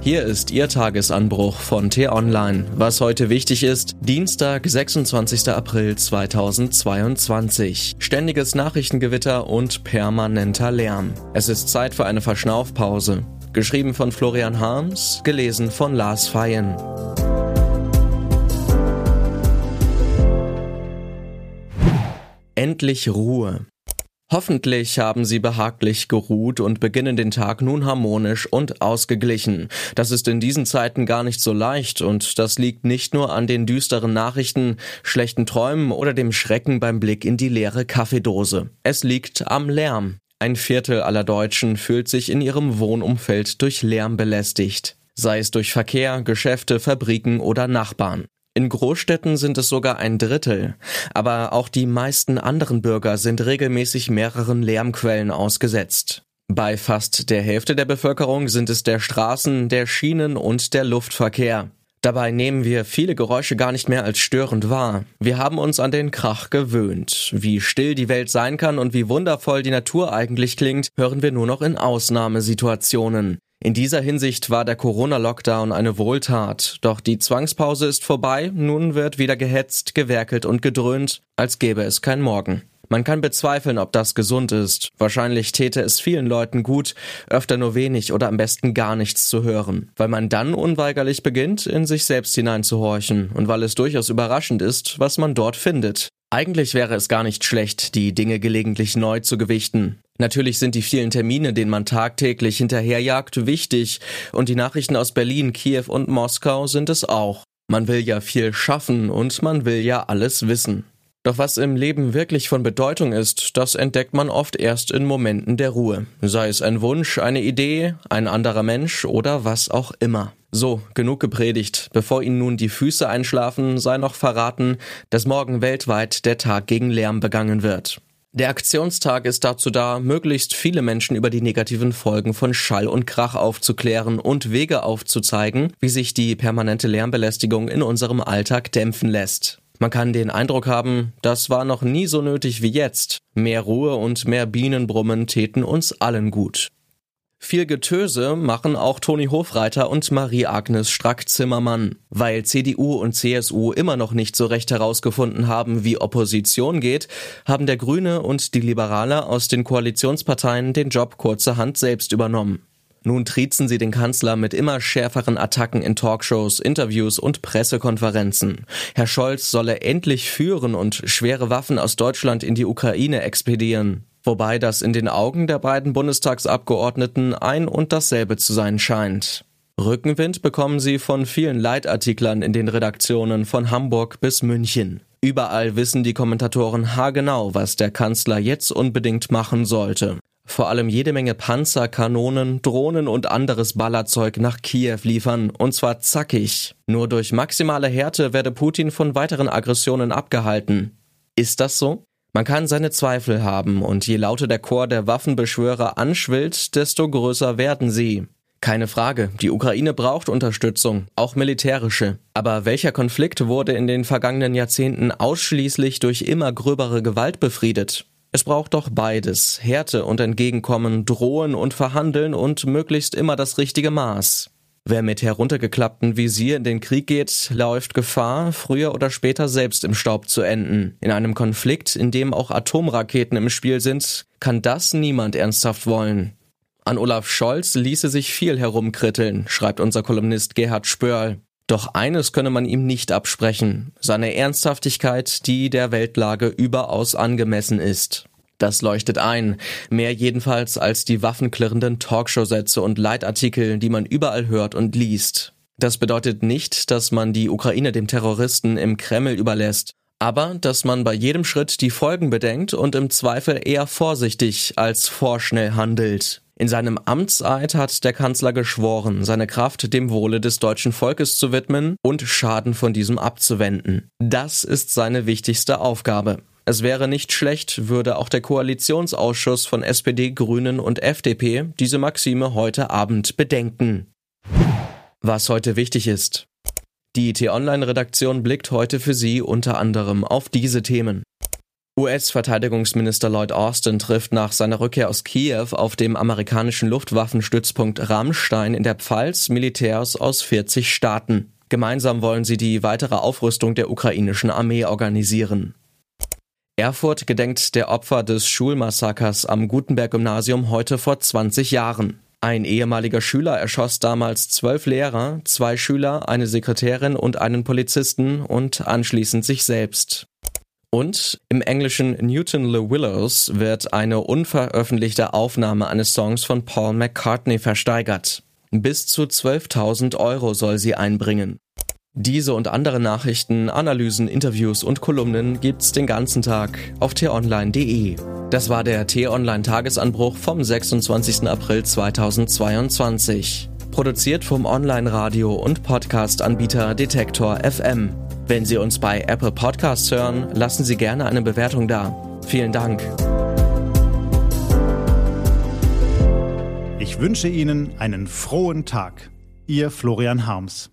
Hier ist Ihr Tagesanbruch von T-Online. Was heute wichtig ist, Dienstag, 26. April 2022. Ständiges Nachrichtengewitter und permanenter Lärm. Es ist Zeit für eine Verschnaufpause. Geschrieben von Florian Harms, gelesen von Lars Feyen. Endlich Ruhe. Hoffentlich haben Sie behaglich geruht und beginnen den Tag nun harmonisch und ausgeglichen. Das ist in diesen Zeiten gar nicht so leicht und das liegt nicht nur an den düsteren Nachrichten, schlechten Träumen oder dem Schrecken beim Blick in die leere Kaffeedose. Es liegt am Lärm. Ein Viertel aller Deutschen fühlt sich in ihrem Wohnumfeld durch Lärm belästigt sei es durch Verkehr, Geschäfte, Fabriken oder Nachbarn. In Großstädten sind es sogar ein Drittel. Aber auch die meisten anderen Bürger sind regelmäßig mehreren Lärmquellen ausgesetzt. Bei fast der Hälfte der Bevölkerung sind es der Straßen, der Schienen und der Luftverkehr. Dabei nehmen wir viele Geräusche gar nicht mehr als störend wahr. Wir haben uns an den Krach gewöhnt. Wie still die Welt sein kann und wie wundervoll die Natur eigentlich klingt, hören wir nur noch in Ausnahmesituationen. In dieser Hinsicht war der Corona-Lockdown eine Wohltat, doch die Zwangspause ist vorbei, nun wird wieder gehetzt, gewerkelt und gedröhnt, als gäbe es kein Morgen. Man kann bezweifeln, ob das gesund ist. Wahrscheinlich täte es vielen Leuten gut, öfter nur wenig oder am besten gar nichts zu hören, weil man dann unweigerlich beginnt, in sich selbst hineinzuhorchen und weil es durchaus überraschend ist, was man dort findet. Eigentlich wäre es gar nicht schlecht, die Dinge gelegentlich neu zu gewichten. Natürlich sind die vielen Termine, denen man tagtäglich hinterherjagt, wichtig, und die Nachrichten aus Berlin, Kiew und Moskau sind es auch. Man will ja viel schaffen und man will ja alles wissen. Doch was im Leben wirklich von Bedeutung ist, das entdeckt man oft erst in Momenten der Ruhe. Sei es ein Wunsch, eine Idee, ein anderer Mensch oder was auch immer. So, genug gepredigt. Bevor Ihnen nun die Füße einschlafen, sei noch verraten, dass morgen weltweit der Tag gegen Lärm begangen wird. Der Aktionstag ist dazu da, möglichst viele Menschen über die negativen Folgen von Schall und Krach aufzuklären und Wege aufzuzeigen, wie sich die permanente Lärmbelästigung in unserem Alltag dämpfen lässt. Man kann den Eindruck haben, das war noch nie so nötig wie jetzt. Mehr Ruhe und mehr Bienenbrummen täten uns allen gut. Viel Getöse machen auch Toni Hofreiter und Marie-Agnes Strack-Zimmermann. Weil CDU und CSU immer noch nicht so recht herausgefunden haben, wie Opposition geht, haben der Grüne und die Liberale aus den Koalitionsparteien den Job kurzerhand selbst übernommen. Nun triezen sie den Kanzler mit immer schärferen Attacken in Talkshows, Interviews und Pressekonferenzen. Herr Scholz solle endlich führen und schwere Waffen aus Deutschland in die Ukraine expedieren wobei das in den Augen der beiden Bundestagsabgeordneten ein und dasselbe zu sein scheint. Rückenwind bekommen sie von vielen Leitartiklern in den Redaktionen von Hamburg bis München. Überall wissen die Kommentatoren haargenau, was der Kanzler jetzt unbedingt machen sollte. Vor allem jede Menge Panzer, Kanonen, Drohnen und anderes Ballerzeug nach Kiew liefern, und zwar zackig. Nur durch maximale Härte werde Putin von weiteren Aggressionen abgehalten. Ist das so? Man kann seine Zweifel haben, und je lauter der Chor der Waffenbeschwörer anschwillt, desto größer werden sie. Keine Frage, die Ukraine braucht Unterstützung, auch militärische. Aber welcher Konflikt wurde in den vergangenen Jahrzehnten ausschließlich durch immer gröbere Gewalt befriedet? Es braucht doch beides, Härte und Entgegenkommen, Drohen und Verhandeln und möglichst immer das richtige Maß. Wer mit heruntergeklapptem Visier in den Krieg geht, läuft Gefahr, früher oder später selbst im Staub zu enden. In einem Konflikt, in dem auch Atomraketen im Spiel sind, kann das niemand ernsthaft wollen. An Olaf Scholz ließe sich viel herumkritteln, schreibt unser Kolumnist Gerhard Spörl. Doch eines könne man ihm nicht absprechen, seine Ernsthaftigkeit, die der Weltlage überaus angemessen ist. Das leuchtet ein. Mehr jedenfalls als die waffenklirrenden Talkshow-Sätze und Leitartikel, die man überall hört und liest. Das bedeutet nicht, dass man die Ukraine dem Terroristen im Kreml überlässt, aber dass man bei jedem Schritt die Folgen bedenkt und im Zweifel eher vorsichtig als vorschnell handelt. In seinem Amtseid hat der Kanzler geschworen, seine Kraft dem Wohle des deutschen Volkes zu widmen und Schaden von diesem abzuwenden. Das ist seine wichtigste Aufgabe. Es wäre nicht schlecht, würde auch der Koalitionsausschuss von SPD, Grünen und FDP diese Maxime heute Abend bedenken. Was heute wichtig ist. Die T-Online-Redaktion blickt heute für Sie unter anderem auf diese Themen. US-Verteidigungsminister Lloyd Austin trifft nach seiner Rückkehr aus Kiew auf dem amerikanischen Luftwaffenstützpunkt Rammstein in der Pfalz Militärs aus 40 Staaten. Gemeinsam wollen sie die weitere Aufrüstung der ukrainischen Armee organisieren. Erfurt gedenkt der Opfer des Schulmassakers am Gutenberg-Gymnasium heute vor 20 Jahren. Ein ehemaliger Schüler erschoss damals zwölf Lehrer, zwei Schüler, eine Sekretärin und einen Polizisten und anschließend sich selbst. Und im englischen Newton Le Willows wird eine unveröffentlichte Aufnahme eines Songs von Paul McCartney versteigert. Bis zu 12.000 Euro soll sie einbringen. Diese und andere Nachrichten, Analysen, Interviews und Kolumnen gibt's den ganzen Tag auf t-online.de. Das war der T-Online Tagesanbruch vom 26. April 2022. Produziert vom Online-Radio und Podcast-Anbieter Detektor FM. Wenn Sie uns bei Apple Podcasts hören, lassen Sie gerne eine Bewertung da. Vielen Dank. Ich wünsche Ihnen einen frohen Tag. Ihr Florian Harms.